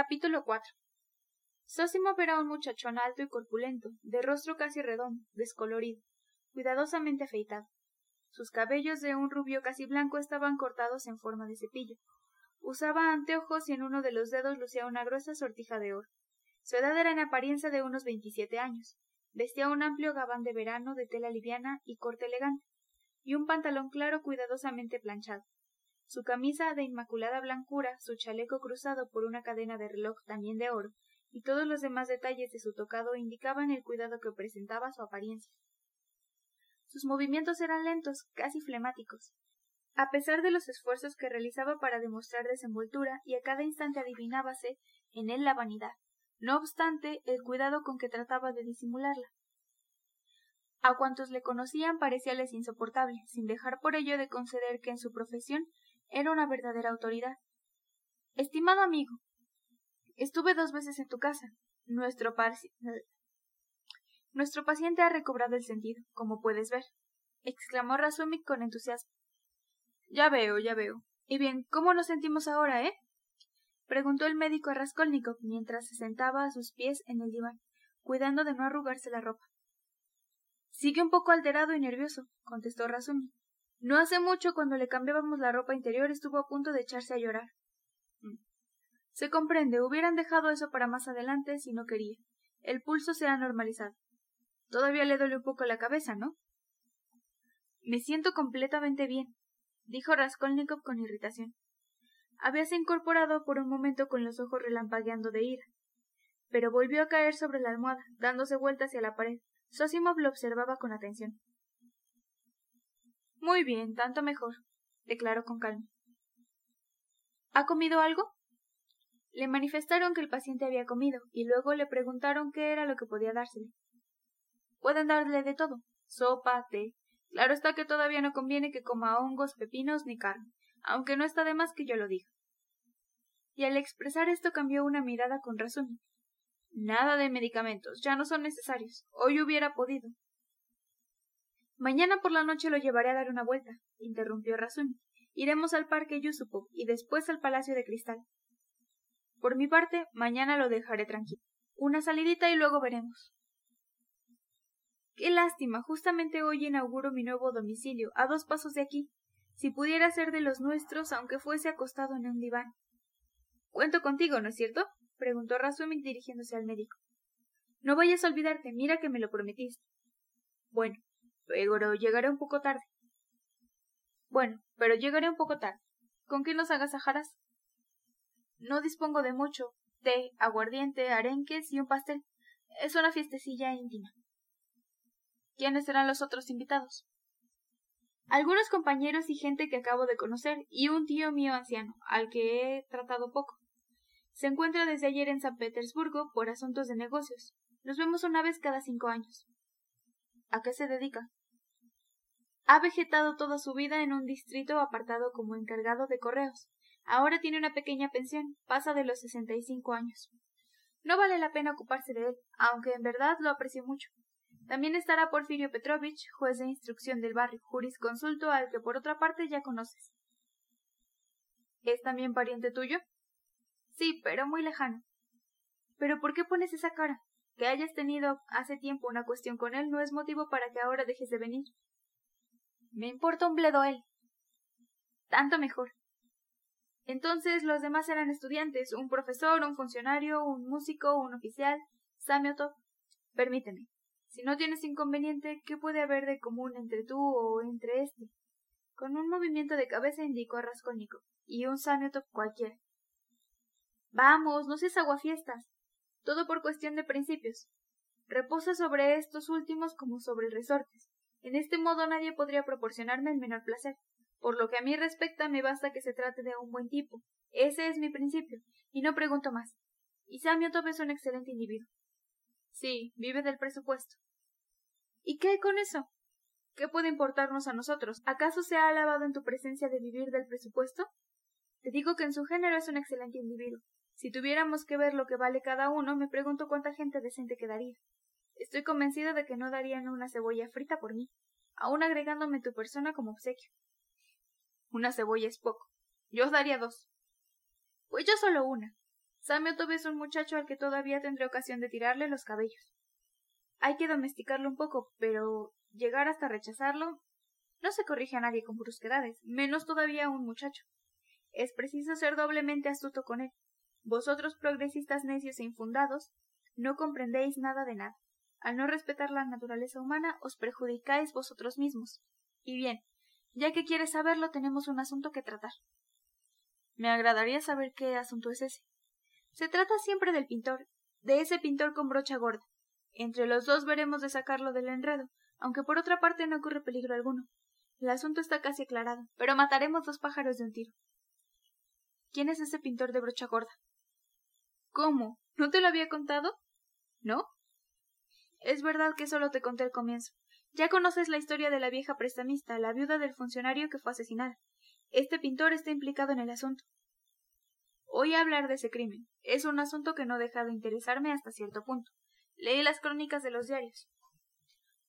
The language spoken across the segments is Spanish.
Capítulo 4 Sósimo era un muchachón alto y corpulento, de rostro casi redondo, descolorido, cuidadosamente afeitado. Sus cabellos de un rubio casi blanco estaban cortados en forma de cepillo. Usaba anteojos y en uno de los dedos lucía una gruesa sortija de oro. Su edad era en apariencia de unos veintisiete años. Vestía un amplio gabán de verano de tela liviana y corte elegante, y un pantalón claro cuidadosamente planchado. Su camisa de inmaculada blancura, su chaleco cruzado por una cadena de reloj también de oro, y todos los demás detalles de su tocado indicaban el cuidado que presentaba su apariencia. Sus movimientos eran lentos, casi flemáticos. A pesar de los esfuerzos que realizaba para demostrar desenvoltura, y a cada instante adivinábase en él la vanidad, no obstante el cuidado con que trataba de disimularla. A cuantos le conocían parecíales insoportable, sin dejar por ello de conceder que en su profesión era una verdadera autoridad. Estimado amigo, estuve dos veces en tu casa. Nuestro, Nuestro paciente ha recobrado el sentido, como puedes ver, exclamó Razumik con entusiasmo. Ya veo, ya veo. Y bien, ¿cómo nos sentimos ahora, eh? preguntó el médico a Raskolnikov mientras se sentaba a sus pies en el diván, cuidando de no arrugarse la ropa. Sigue un poco alterado y nervioso, contestó Razumik. No hace mucho, cuando le cambiábamos la ropa interior, estuvo a punto de echarse a llorar. Mm. Se comprende, hubieran dejado eso para más adelante si no quería. El pulso se ha normalizado. Todavía le duele un poco la cabeza, ¿no? Me siento completamente bien, dijo Raskolnikov con irritación. Habíase incorporado por un momento con los ojos relampagueando de ira, pero volvió a caer sobre la almohada, dándose vuelta hacia la pared. Sosimov lo observaba con atención. Muy bien, tanto mejor, declaró con calma. ¿Ha comido algo? Le manifestaron que el paciente había comido, y luego le preguntaron qué era lo que podía dársele. Pueden darle de todo, sopa, té. Claro está que todavía no conviene que coma hongos, pepinos ni carne, aunque no está de más que yo lo diga. Y al expresar esto cambió una mirada con razón. Nada de medicamentos, ya no son necesarios. Hoy hubiera podido, Mañana por la noche lo llevaré a dar una vuelta, interrumpió Razun. Iremos al parque Yusupov y después al Palacio de Cristal. Por mi parte, mañana lo dejaré tranquilo. Una salidita y luego veremos. Qué lástima, justamente hoy inauguro mi nuevo domicilio, a dos pasos de aquí. Si pudiera ser de los nuestros, aunque fuese acostado en un diván. Cuento contigo, ¿no es cierto? preguntó Razumik dirigiéndose al médico. No vayas a olvidarte, mira que me lo prometiste. Bueno, pero llegaré un poco tarde. Bueno, pero llegaré un poco tarde. ¿Con qué nos agasajarás? No dispongo de mucho. Té, aguardiente, arenques y un pastel. Es una fiestecilla íntima. ¿Quiénes serán los otros invitados? Algunos compañeros y gente que acabo de conocer, y un tío mío anciano, al que he tratado poco. Se encuentra desde ayer en San Petersburgo por asuntos de negocios. Nos vemos una vez cada cinco años. ¿A qué se dedica? Ha vegetado toda su vida en un distrito apartado como encargado de correos. Ahora tiene una pequeña pensión, pasa de los sesenta y cinco años. No vale la pena ocuparse de él, aunque en verdad lo aprecio mucho. También estará Porfirio Petrovich, juez de instrucción del barrio, jurisconsulto al que por otra parte ya conoces. ¿Es también pariente tuyo? Sí, pero muy lejano. ¿Pero por qué pones esa cara? Que hayas tenido hace tiempo una cuestión con él no es motivo para que ahora dejes de venir. Me importa un bledo él. Tanto mejor. Entonces los demás eran estudiantes, un profesor, un funcionario, un músico, un oficial, Samiotov. Permíteme. Si no tienes inconveniente, ¿qué puede haber de común entre tú o entre éste? Con un movimiento de cabeza indicó a Raskolnikov, y un Samiotov cualquiera. Vamos, no seas aguafiestas. Todo por cuestión de principios. Reposa sobre estos últimos como sobre resortes. En este modo nadie podría proporcionarme el menor placer. Por lo que a mí respecta, me basta que se trate de un buen tipo. Ese es mi principio, y no pregunto más. Y Samiotov es un excelente individuo. Sí, vive del presupuesto. ¿Y qué con eso? ¿Qué puede importarnos a nosotros? ¿Acaso se ha alabado en tu presencia de vivir del presupuesto? Te digo que en su género es un excelente individuo. Si tuviéramos que ver lo que vale cada uno, me pregunto cuánta gente decente quedaría. Estoy convencido de que no darían una cebolla frita por mí, aun agregándome tu persona como obsequio. Una cebolla es poco. Yo os daría dos. Pues yo solo una. Samiotov es un muchacho al que todavía tendré ocasión de tirarle los cabellos. Hay que domesticarlo un poco, pero llegar hasta rechazarlo no se corrige a nadie con brusquedades, menos todavía a un muchacho. Es preciso ser doblemente astuto con él. Vosotros, progresistas necios e infundados, no comprendéis nada de nada. Al no respetar la naturaleza humana, os perjudicáis vosotros mismos. Y bien, ya que quieres saberlo, tenemos un asunto que tratar. Me agradaría saber qué asunto es ese. Se trata siempre del pintor, de ese pintor con brocha gorda. Entre los dos veremos de sacarlo del enredo, aunque por otra parte no ocurre peligro alguno. El asunto está casi aclarado, pero mataremos dos pájaros de un tiro. ¿Quién es ese pintor de brocha gorda? ¿Cómo? ¿No te lo había contado? ¿No? Es verdad que solo te conté el comienzo. Ya conoces la historia de la vieja prestamista, la viuda del funcionario que fue asesinada. Este pintor está implicado en el asunto. Oí hablar de ese crimen. Es un asunto que no deja de interesarme hasta cierto punto. Leí las crónicas de los diarios.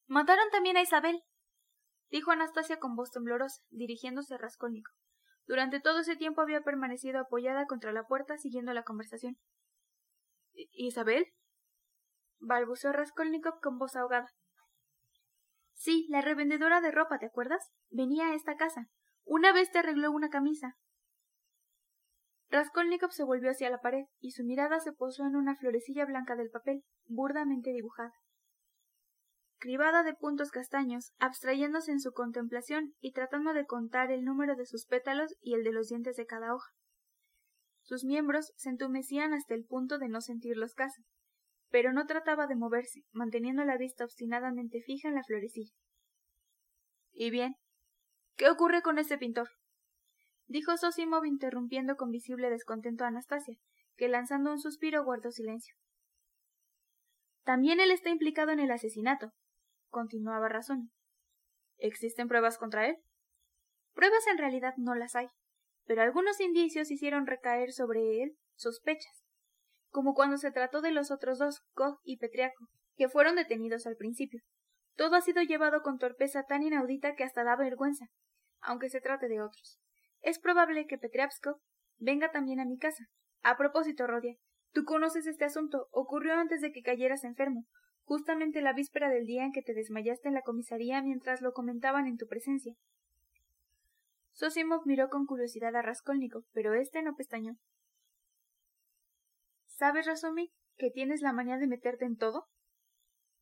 Mataron también a Isabel, dijo Anastasia con voz temblorosa, dirigiéndose a Raskolnikov. Durante todo ese tiempo había permanecido apoyada contra la puerta siguiendo la conversación. ¿Isabel? Balbuceó Raskolnikov con voz ahogada. Sí, la revendedora de ropa, ¿te acuerdas? Venía a esta casa. Una vez te arregló una camisa. Raskolnikov se volvió hacia la pared y su mirada se posó en una florecilla blanca del papel, burdamente dibujada. Cribada de puntos castaños, abstrayéndose en su contemplación y tratando de contar el número de sus pétalos y el de los dientes de cada hoja. Sus miembros se entumecían hasta el punto de no sentirlos casi, pero no trataba de moverse, manteniendo la vista obstinadamente fija en la florecilla. ¿Y bien? ¿Qué ocurre con ese pintor? dijo Sosimov interrumpiendo con visible descontento a Anastasia, que lanzando un suspiro guardó silencio. También él está implicado en el asesinato, continuaba Razón. ¿Existen pruebas contra él? Pruebas en realidad no las hay, pero algunos indicios hicieron recaer sobre él sospechas, como cuando se trató de los otros dos, Koch y Petriaco, que fueron detenidos al principio. Todo ha sido llevado con torpeza tan inaudita que hasta da vergüenza, aunque se trate de otros. Es probable que Petriapskov venga también a mi casa. A propósito, Rodia, tú conoces este asunto. Ocurrió antes de que cayeras enfermo, justamente la víspera del día en que te desmayaste en la comisaría mientras lo comentaban en tu presencia. Sosimov miró con curiosidad a Raskolnikov, pero éste no pestañó. ¿Sabes, Razumik, que tienes la manía de meterte en todo?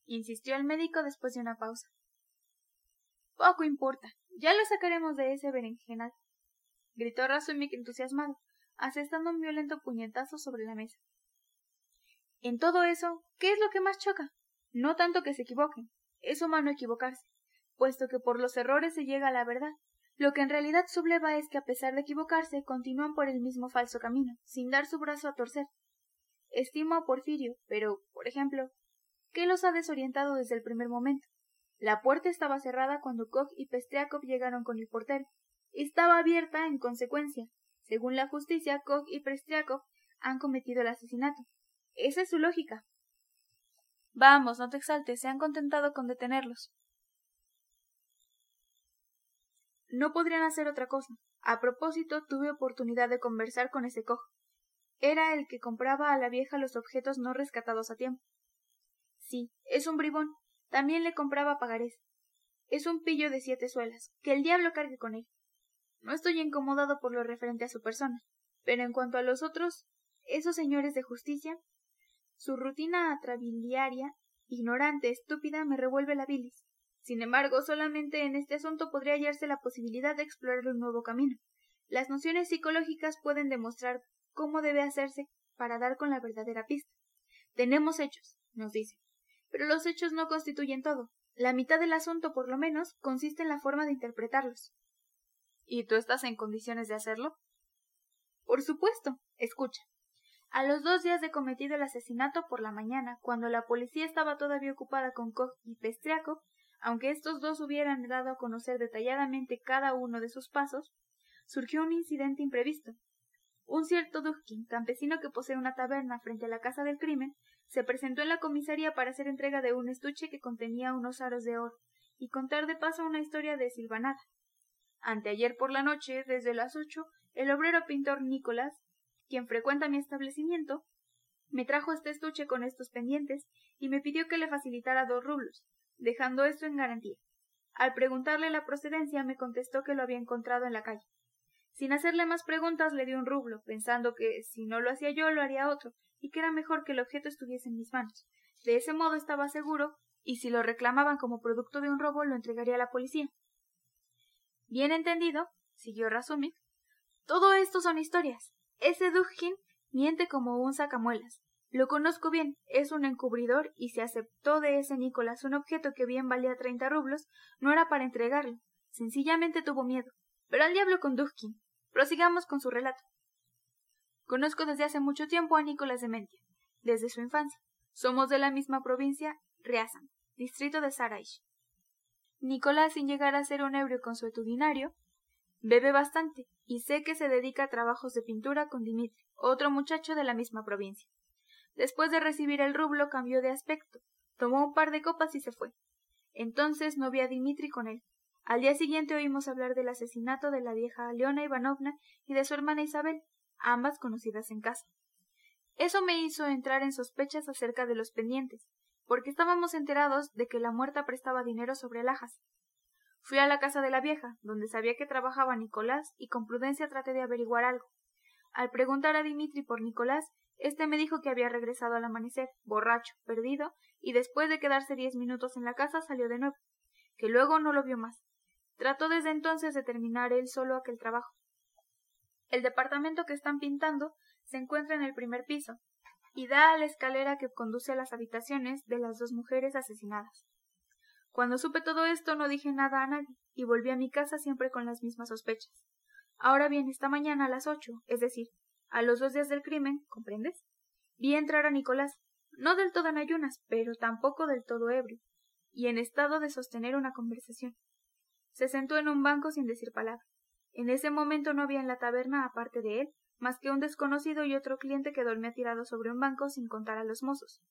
insistió el médico después de una pausa. Poco importa, ya lo sacaremos de ese berenjenal, gritó Razumik entusiasmado, asestando un violento puñetazo sobre la mesa. En todo eso, ¿qué es lo que más choca? No tanto que se equivoquen, es humano equivocarse, puesto que por los errores se llega a la verdad. Lo que en realidad subleva es que a pesar de equivocarse, continúan por el mismo falso camino, sin dar su brazo a torcer. Estimo a Porfirio, pero, por ejemplo, ¿qué los ha desorientado desde el primer momento? La puerta estaba cerrada cuando Koch y Pestriakov llegaron con el portero. Estaba abierta en consecuencia. Según la justicia, Koch y Pestriakov han cometido el asesinato. Esa es su lógica. Vamos, no te exaltes, se han contentado con detenerlos. No podrían hacer otra cosa. A propósito, tuve oportunidad de conversar con ese cojo. Era el que compraba a la vieja los objetos no rescatados a tiempo. Sí, es un bribón. También le compraba pagarés. Es un pillo de siete suelas. Que el diablo cargue con él. No estoy incomodado por lo referente a su persona. Pero en cuanto a los otros, esos señores de justicia, su rutina atrabiliaria, ignorante, estúpida, me revuelve la bilis. Sin embargo, solamente en este asunto podría hallarse la posibilidad de explorar un nuevo camino. Las nociones psicológicas pueden demostrar cómo debe hacerse para dar con la verdadera pista. Tenemos hechos, nos dice. Pero los hechos no constituyen todo. La mitad del asunto, por lo menos, consiste en la forma de interpretarlos. ¿Y tú estás en condiciones de hacerlo? Por supuesto. Escucha. A los dos días de cometido el asesinato por la mañana, cuando la policía estaba todavía ocupada con Koch y Pestriaco, aunque estos dos hubieran dado a conocer detalladamente cada uno de sus pasos, surgió un incidente imprevisto. Un cierto Dujkin, campesino que posee una taberna frente a la casa del crimen, se presentó en la comisaría para hacer entrega de un estuche que contenía unos aros de oro y contar de paso una historia de silvanada. Anteayer por la noche, desde las ocho, el obrero pintor Nicolás quien frecuenta mi establecimiento, me trajo este estuche con estos pendientes y me pidió que le facilitara dos rublos, dejando esto en garantía. Al preguntarle la procedencia me contestó que lo había encontrado en la calle. Sin hacerle más preguntas le di un rublo, pensando que si no lo hacía yo lo haría otro, y que era mejor que el objeto estuviese en mis manos. De ese modo estaba seguro, y si lo reclamaban como producto de un robo lo entregaría a la policía. Bien entendido, siguió Razumik, todo esto son historias. Ese Dugin miente como un sacamuelas. Lo conozco bien, es un encubridor y si aceptó de ese Nicolás un objeto que bien valía treinta rublos, no era para entregarlo, sencillamente tuvo miedo. Pero al diablo con Dugkin. Prosigamos con su relato. Conozco desde hace mucho tiempo a Nicolás de Mentia, desde su infancia. Somos de la misma provincia, Riazan, distrito de Saraish. Nicolás, sin llegar a ser un ebrio consuetudinario, bebe bastante y sé que se dedica a trabajos de pintura con Dimitri, otro muchacho de la misma provincia. Después de recibir el rublo cambió de aspecto, tomó un par de copas y se fue. Entonces no vi a Dimitri con él. Al día siguiente oímos hablar del asesinato de la vieja Leona Ivanovna y de su hermana Isabel, ambas conocidas en casa. Eso me hizo entrar en sospechas acerca de los pendientes, porque estábamos enterados de que la muerta prestaba dinero sobre alhajas. Fui a la casa de la vieja, donde sabía que trabajaba Nicolás, y con prudencia traté de averiguar algo. Al preguntar a Dimitri por Nicolás, este me dijo que había regresado al amanecer, borracho, perdido, y después de quedarse diez minutos en la casa salió de nuevo, que luego no lo vio más. Trató desde entonces de terminar él solo aquel trabajo. El departamento que están pintando se encuentra en el primer piso, y da a la escalera que conduce a las habitaciones de las dos mujeres asesinadas. Cuando supe todo esto no dije nada a nadie, y volví a mi casa siempre con las mismas sospechas. Ahora bien, esta mañana a las ocho, es decir, a los dos días del crimen, ¿comprendes? Vi entrar a Nicolás, no del todo en ayunas, pero tampoco del todo ebrio, y en estado de sostener una conversación. Se sentó en un banco sin decir palabra. En ese momento no había en la taberna, aparte de él, más que un desconocido y otro cliente que dormía tirado sobre un banco sin contar a los mozos.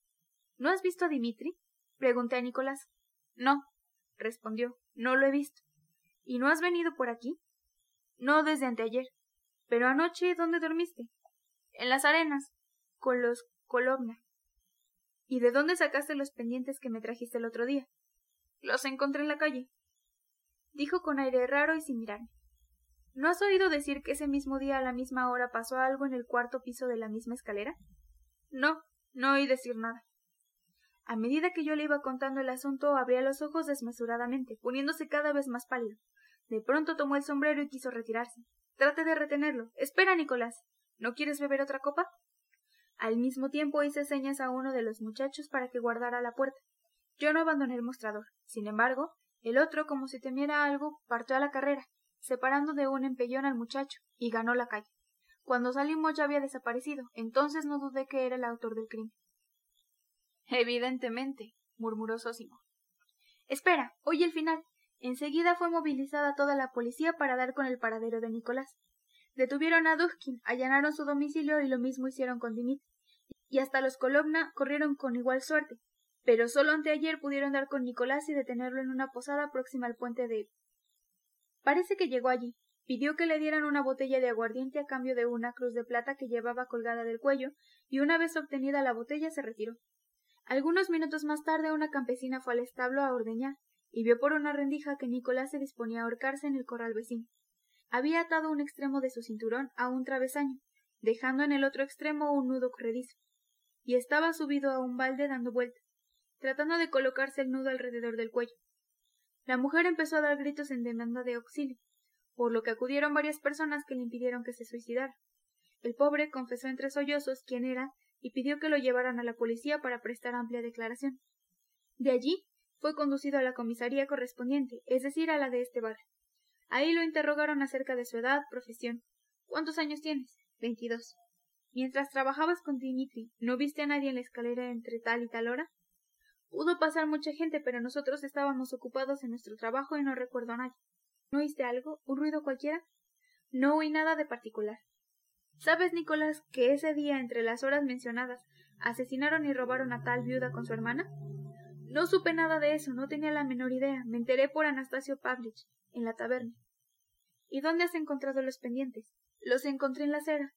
¿No has visto a Dimitri? pregunté a Nicolás. No, respondió, no lo he visto. ¿Y no has venido por aquí? No desde anteayer. Pero anoche, ¿dónde dormiste? En las arenas, con los Colobna. ¿Y de dónde sacaste los pendientes que me trajiste el otro día? Los encontré en la calle. Dijo con aire raro y sin mirarme. ¿No has oído decir que ese mismo día a la misma hora pasó algo en el cuarto piso de la misma escalera? No, no oí decir nada. A medida que yo le iba contando el asunto, abría los ojos desmesuradamente, poniéndose cada vez más pálido. De pronto tomó el sombrero y quiso retirarse. Trate de retenerlo. Espera, Nicolás. ¿No quieres beber otra copa? Al mismo tiempo hice señas a uno de los muchachos para que guardara la puerta. Yo no abandoné el mostrador. Sin embargo, el otro, como si temiera algo, partió a la carrera, separando de un empellón al muchacho, y ganó la calle. Cuando salimos ya había desaparecido, entonces no dudé que era el autor del crimen. Evidentemente, murmuró Sósimo. Espera, oye el final. Enseguida fue movilizada toda la policía para dar con el paradero de Nicolás. Detuvieron a Duzkin, allanaron su domicilio y lo mismo hicieron con Dimitri. Y hasta los Kolobna corrieron con igual suerte. Pero solo anteayer pudieron dar con Nicolás y detenerlo en una posada próxima al puente de. Parece que llegó allí. Pidió que le dieran una botella de aguardiente a cambio de una cruz de plata que llevaba colgada del cuello, y una vez obtenida la botella se retiró. Algunos minutos más tarde una campesina fue al establo a ordeñar, y vio por una rendija que Nicolás se disponía a ahorcarse en el corral vecino. Había atado un extremo de su cinturón a un travesaño, dejando en el otro extremo un nudo corredizo, y estaba subido a un balde dando vueltas, tratando de colocarse el nudo alrededor del cuello. La mujer empezó a dar gritos en demanda de auxilio, por lo que acudieron varias personas que le impidieron que se suicidara. El pobre confesó entre sollozos quién era y pidió que lo llevaran a la policía para prestar amplia declaración. De allí fue conducido a la comisaría correspondiente, es decir, a la de este barrio. Ahí lo interrogaron acerca de su edad, profesión. ¿Cuántos años tienes? Veintidós. Mientras trabajabas con Dimitri, ¿no viste a nadie en la escalera entre tal y tal hora? Pudo pasar mucha gente, pero nosotros estábamos ocupados en nuestro trabajo y no recuerdo a nadie. ¿No oíste algo? ¿Un ruido cualquiera? No oí nada de particular. ¿Sabes, Nicolás, que ese día, entre las horas mencionadas, asesinaron y robaron a tal viuda con su hermana? No supe nada de eso, no tenía la menor idea. Me enteré por Anastasio Pavlich, en la taberna. ¿Y dónde has encontrado los pendientes? Los encontré en la acera.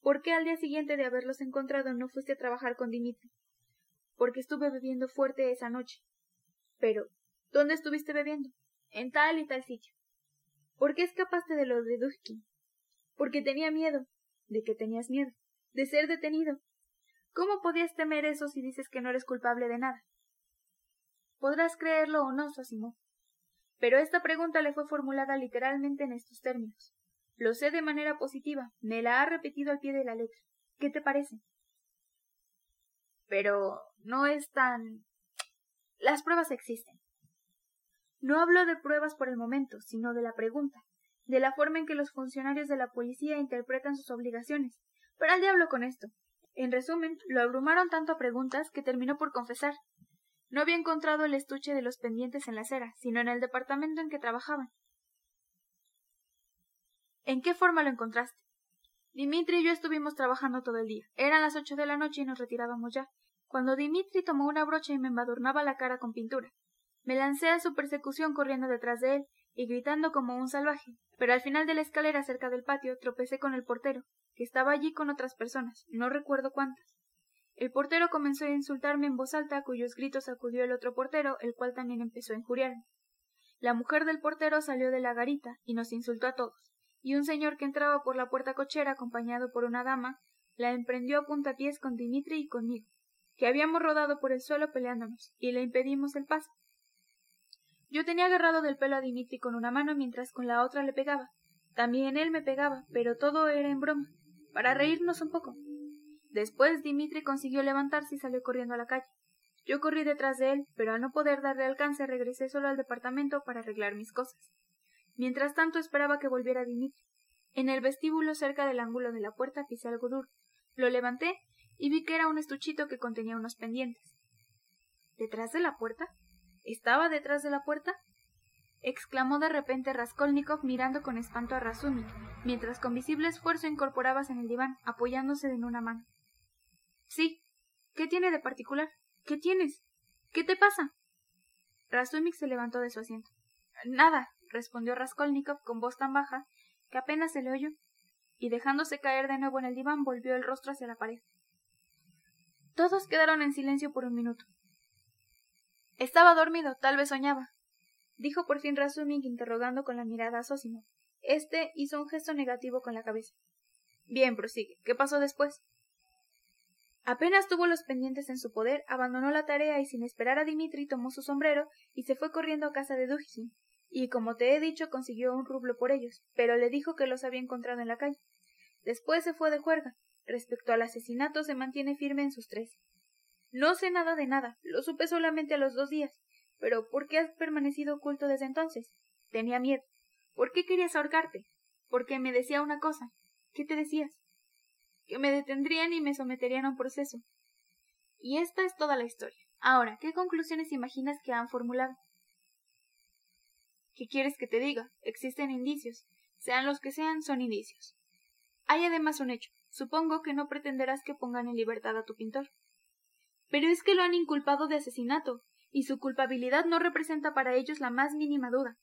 ¿Por qué al día siguiente de haberlos encontrado no fuiste a trabajar con Dimitri? Porque estuve bebiendo fuerte esa noche. Pero, ¿dónde estuviste bebiendo? En tal y tal sitio. ¿Por qué escapaste de lo de Duskin? Porque tenía miedo. ¿De qué tenías miedo? De ser detenido. ¿Cómo podías temer eso si dices que no eres culpable de nada? Podrás creerlo o no, Sosimo. Pero esta pregunta le fue formulada literalmente en estos términos. Lo sé de manera positiva, me la ha repetido al pie de la letra. ¿Qué te parece? Pero no es tan. Las pruebas existen. No hablo de pruebas por el momento, sino de la pregunta, de la forma en que los funcionarios de la policía interpretan sus obligaciones. Pero al diablo con esto. En resumen, lo abrumaron tanto a preguntas que terminó por confesar. No había encontrado el estuche de los pendientes en la acera, sino en el departamento en que trabajaban. ¿En qué forma lo encontraste? Dimitri y yo estuvimos trabajando todo el día. Eran las ocho de la noche y nos retirábamos ya. Cuando Dimitri tomó una brocha y me embadurnaba la cara con pintura. Me lancé a su persecución corriendo detrás de él y gritando como un salvaje. Pero al final de la escalera cerca del patio tropecé con el portero, que estaba allí con otras personas, no recuerdo cuántas. El portero comenzó a insultarme en voz alta, cuyos gritos acudió el otro portero, el cual también empezó a injuriarme. La mujer del portero salió de la garita y nos insultó a todos, y un señor que entraba por la puerta cochera acompañado por una dama la emprendió a puntapiés con Dimitri y conmigo, que habíamos rodado por el suelo peleándonos, y le impedimos el paso. Yo tenía agarrado del pelo a Dimitri con una mano mientras con la otra le pegaba. También él me pegaba, pero todo era en broma, para reírnos un poco. Después Dimitri consiguió levantarse y salió corriendo a la calle. Yo corrí detrás de él, pero al no poder darle alcance regresé solo al departamento para arreglar mis cosas. Mientras tanto esperaba que volviera Dimitri. En el vestíbulo cerca del ángulo de la puerta pisé algo duro. Lo levanté y vi que era un estuchito que contenía unos pendientes. ¿Detrás de la puerta? ¿Estaba detrás de la puerta? exclamó de repente Raskolnikov mirando con espanto a Razumi, mientras con visible esfuerzo incorporabas en el diván, apoyándose en una mano. Sí. ¿Qué tiene de particular? ¿Qué tienes? ¿Qué te pasa? Razumik se levantó de su asiento. Nada, respondió Raskolnikov con voz tan baja que apenas se le oyó, y dejándose caer de nuevo en el diván volvió el rostro hacia la pared. Todos quedaron en silencio por un minuto. Estaba dormido, tal vez soñaba, dijo por fin Razumik interrogando con la mirada a Sosimo. Este hizo un gesto negativo con la cabeza. Bien, prosigue. ¿Qué pasó después? Apenas tuvo los pendientes en su poder, abandonó la tarea y sin esperar a Dimitri tomó su sombrero y se fue corriendo a casa de Dujin, y como te he dicho consiguió un rublo por ellos, pero le dijo que los había encontrado en la calle. Después se fue de juerga. Respecto al asesinato se mantiene firme en sus tres. No sé nada de nada, lo supe solamente a los dos días. Pero ¿por qué has permanecido oculto desde entonces? Tenía miedo. ¿Por qué querías ahorcarte? Porque me decía una cosa. ¿Qué te decías? que me detendrían y me someterían a un proceso. Y esta es toda la historia. Ahora, ¿qué conclusiones imaginas que han formulado? ¿Qué quieres que te diga? Existen indicios. Sean los que sean, son indicios. Hay además un hecho. Supongo que no pretenderás que pongan en libertad a tu pintor. Pero es que lo han inculpado de asesinato, y su culpabilidad no representa para ellos la más mínima duda.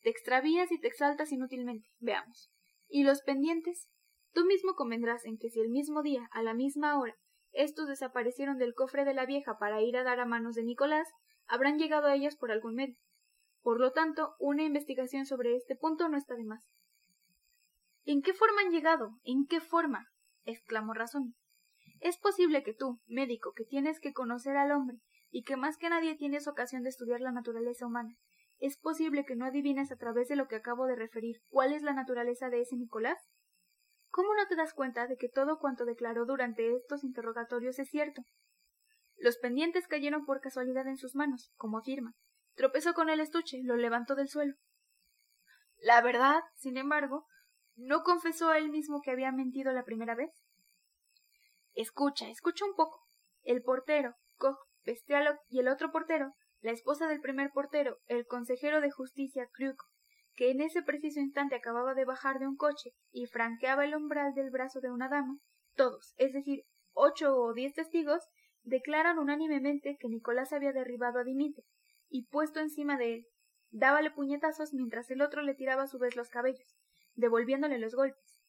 Te extravías y te exaltas inútilmente. Veamos. ¿Y los pendientes? Tú mismo convendrás en que si el mismo día, a la misma hora, estos desaparecieron del cofre de la vieja para ir a dar a manos de Nicolás, habrán llegado a ellas por algún medio. Por lo tanto, una investigación sobre este punto no está de más. ¿En qué forma han llegado? ¿En qué forma? exclamó Razón. Es posible que tú, médico, que tienes que conocer al hombre y que más que nadie tienes ocasión de estudiar la naturaleza humana, es posible que no adivines a través de lo que acabo de referir cuál es la naturaleza de ese Nicolás? ¿Cómo no te das cuenta de que todo cuanto declaró durante estos interrogatorios es cierto? Los pendientes cayeron por casualidad en sus manos, como afirma. Tropezó con el estuche, lo levantó del suelo. La verdad, sin embargo, ¿no confesó él mismo que había mentido la primera vez? Escucha, escucha un poco. El portero, Koch, Bestialov y el otro portero, la esposa del primer portero, el consejero de justicia, Kruk, que en ese preciso instante acababa de bajar de un coche y franqueaba el umbral del brazo de una dama, todos, es decir, ocho o diez testigos, declaran unánimemente que Nicolás había derribado a Dimitri y puesto encima de él, dábale puñetazos mientras el otro le tiraba a su vez los cabellos, devolviéndole los golpes.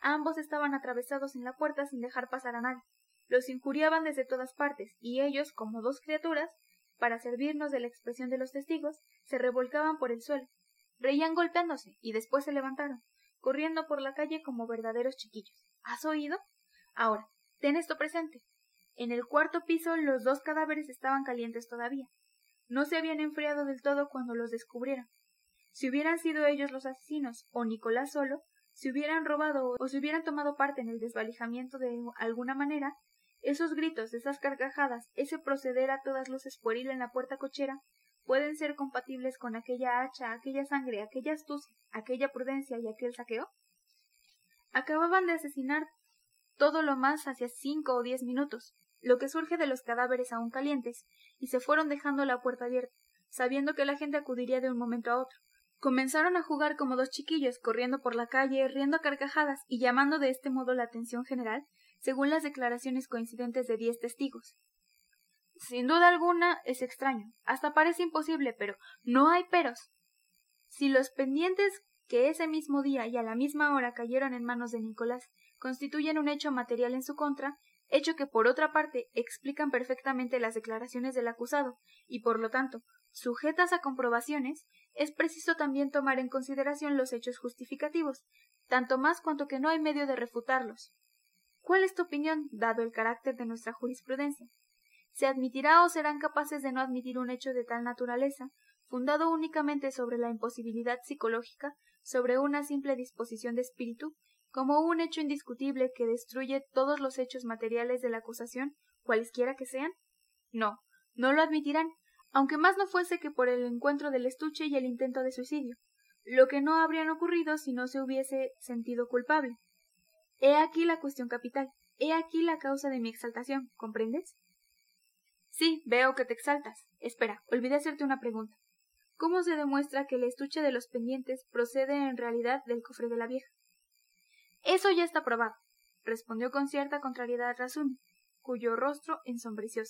Ambos estaban atravesados en la puerta sin dejar pasar a nadie. Los injuriaban desde todas partes, y ellos, como dos criaturas, para servirnos de la expresión de los testigos, se revolcaban por el suelo, reían golpeándose, y después se levantaron, corriendo por la calle como verdaderos chiquillos. ¿Has oído? Ahora, ten esto presente. En el cuarto piso los dos cadáveres estaban calientes todavía. No se habían enfriado del todo cuando los descubrieron. Si hubieran sido ellos los asesinos, o Nicolás solo, si hubieran robado o si hubieran tomado parte en el desvalijamiento de alguna manera, esos gritos, esas carcajadas, ese proceder a todas luces pueril en la puerta cochera, pueden ser compatibles con aquella hacha, aquella sangre, aquella astucia, aquella prudencia y aquel saqueo? Acababan de asesinar todo lo más hacia cinco o diez minutos, lo que surge de los cadáveres aún calientes, y se fueron dejando la puerta abierta, sabiendo que la gente acudiría de un momento a otro, Comenzaron a jugar como dos chiquillos, corriendo por la calle, riendo a carcajadas y llamando de este modo la atención general, según las declaraciones coincidentes de diez testigos. Sin duda alguna es extraño, hasta parece imposible, pero no hay peros. Si los pendientes que ese mismo día y a la misma hora cayeron en manos de Nicolás constituyen un hecho material en su contra, hecho que por otra parte explican perfectamente las declaraciones del acusado y por lo tanto sujetas a comprobaciones, es preciso también tomar en consideración los hechos justificativos, tanto más cuanto que no hay medio de refutarlos. ¿Cuál es tu opinión, dado el carácter de nuestra jurisprudencia? ¿Se admitirá o serán capaces de no admitir un hecho de tal naturaleza, fundado únicamente sobre la imposibilidad psicológica, sobre una simple disposición de espíritu, como un hecho indiscutible que destruye todos los hechos materiales de la acusación, cualesquiera que sean? No, no lo admitirán, aunque más no fuese que por el encuentro del estuche y el intento de suicidio, lo que no habrían ocurrido si no se hubiese sentido culpable. He aquí la cuestión capital, he aquí la causa de mi exaltación, ¿comprendes? Sí, veo que te exaltas. Espera, olvidé hacerte una pregunta. ¿Cómo se demuestra que el estuche de los pendientes procede en realidad del cofre de la vieja? Eso ya está probado, respondió con cierta contrariedad Razumi, cuyo rostro ensombreció.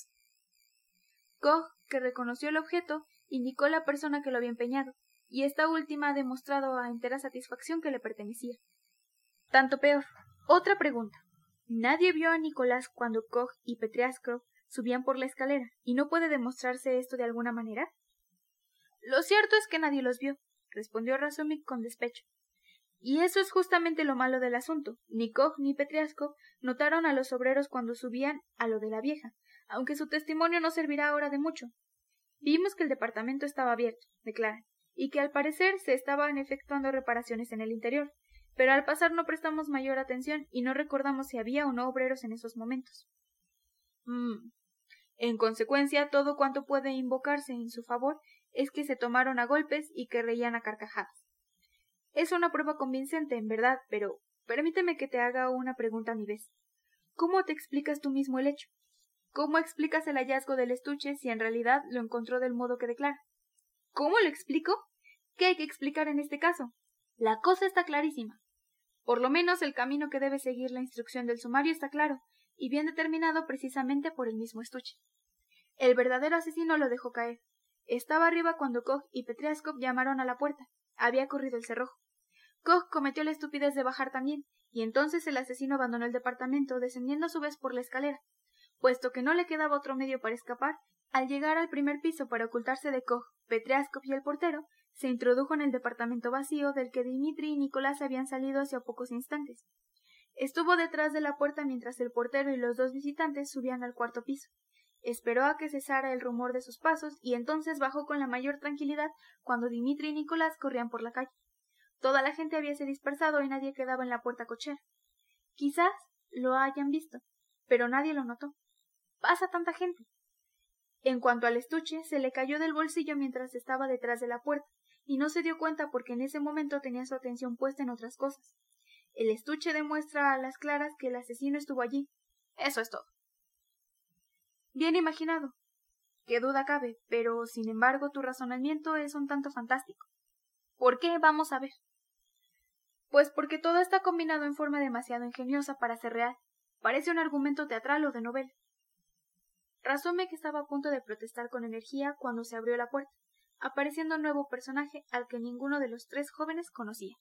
Koch, que reconoció el objeto, indicó la persona que lo había empeñado, y esta última ha demostrado a entera satisfacción que le pertenecía. Tanto peor. Otra pregunta. Nadie vio a Nicolás cuando Koch y Petriasco subían por la escalera, y no puede demostrarse esto de alguna manera. Lo cierto es que nadie los vio, respondió Razumik con despecho. Y eso es justamente lo malo del asunto. Ni Koch ni Petriasco notaron a los obreros cuando subían a lo de la vieja, aunque su testimonio no servirá ahora de mucho. Vimos que el departamento estaba abierto, declaran, y que al parecer se estaban efectuando reparaciones en el interior, pero al pasar no prestamos mayor atención y no recordamos si había o no obreros en esos momentos. Mm. En consecuencia, todo cuanto puede invocarse en su favor es que se tomaron a golpes y que reían a carcajadas. Es una prueba convincente, en verdad, pero permíteme que te haga una pregunta a mi vez. ¿Cómo te explicas tú mismo el hecho? ¿Cómo explicas el hallazgo del estuche si en realidad lo encontró del modo que declara? ¿Cómo lo explico? ¿Qué hay que explicar en este caso? La cosa está clarísima. Por lo menos el camino que debe seguir la instrucción del sumario está claro, y bien determinado precisamente por el mismo estuche. El verdadero asesino lo dejó caer. Estaba arriba cuando Koch y Petriaskov llamaron a la puerta. Había corrido el cerrojo. Koch cometió la estupidez de bajar también, y entonces el asesino abandonó el departamento, descendiendo a su vez por la escalera, puesto que no le quedaba otro medio para escapar, al llegar al primer piso para ocultarse de Koch, Petriaskov y el portero, se introdujo en el departamento vacío del que Dimitri y Nicolás habían salido hace pocos instantes. Estuvo detrás de la puerta mientras el portero y los dos visitantes subían al cuarto piso. Esperó a que cesara el rumor de sus pasos y entonces bajó con la mayor tranquilidad cuando Dimitri y Nicolás corrían por la calle. Toda la gente habíase dispersado y nadie quedaba en la puerta cochera. Quizás lo hayan visto, pero nadie lo notó pasa tanta gente? En cuanto al estuche, se le cayó del bolsillo mientras estaba detrás de la puerta, y no se dio cuenta porque en ese momento tenía su atención puesta en otras cosas. El estuche demuestra a las claras que el asesino estuvo allí. Eso es todo. Bien imaginado. Qué duda cabe, pero sin embargo tu razonamiento es un tanto fantástico. ¿Por qué? Vamos a ver. Pues porque todo está combinado en forma demasiado ingeniosa para ser real. Parece un argumento teatral o de novela. Razóme que estaba a punto de protestar con energía cuando se abrió la puerta, apareciendo un nuevo personaje al que ninguno de los tres jóvenes conocía.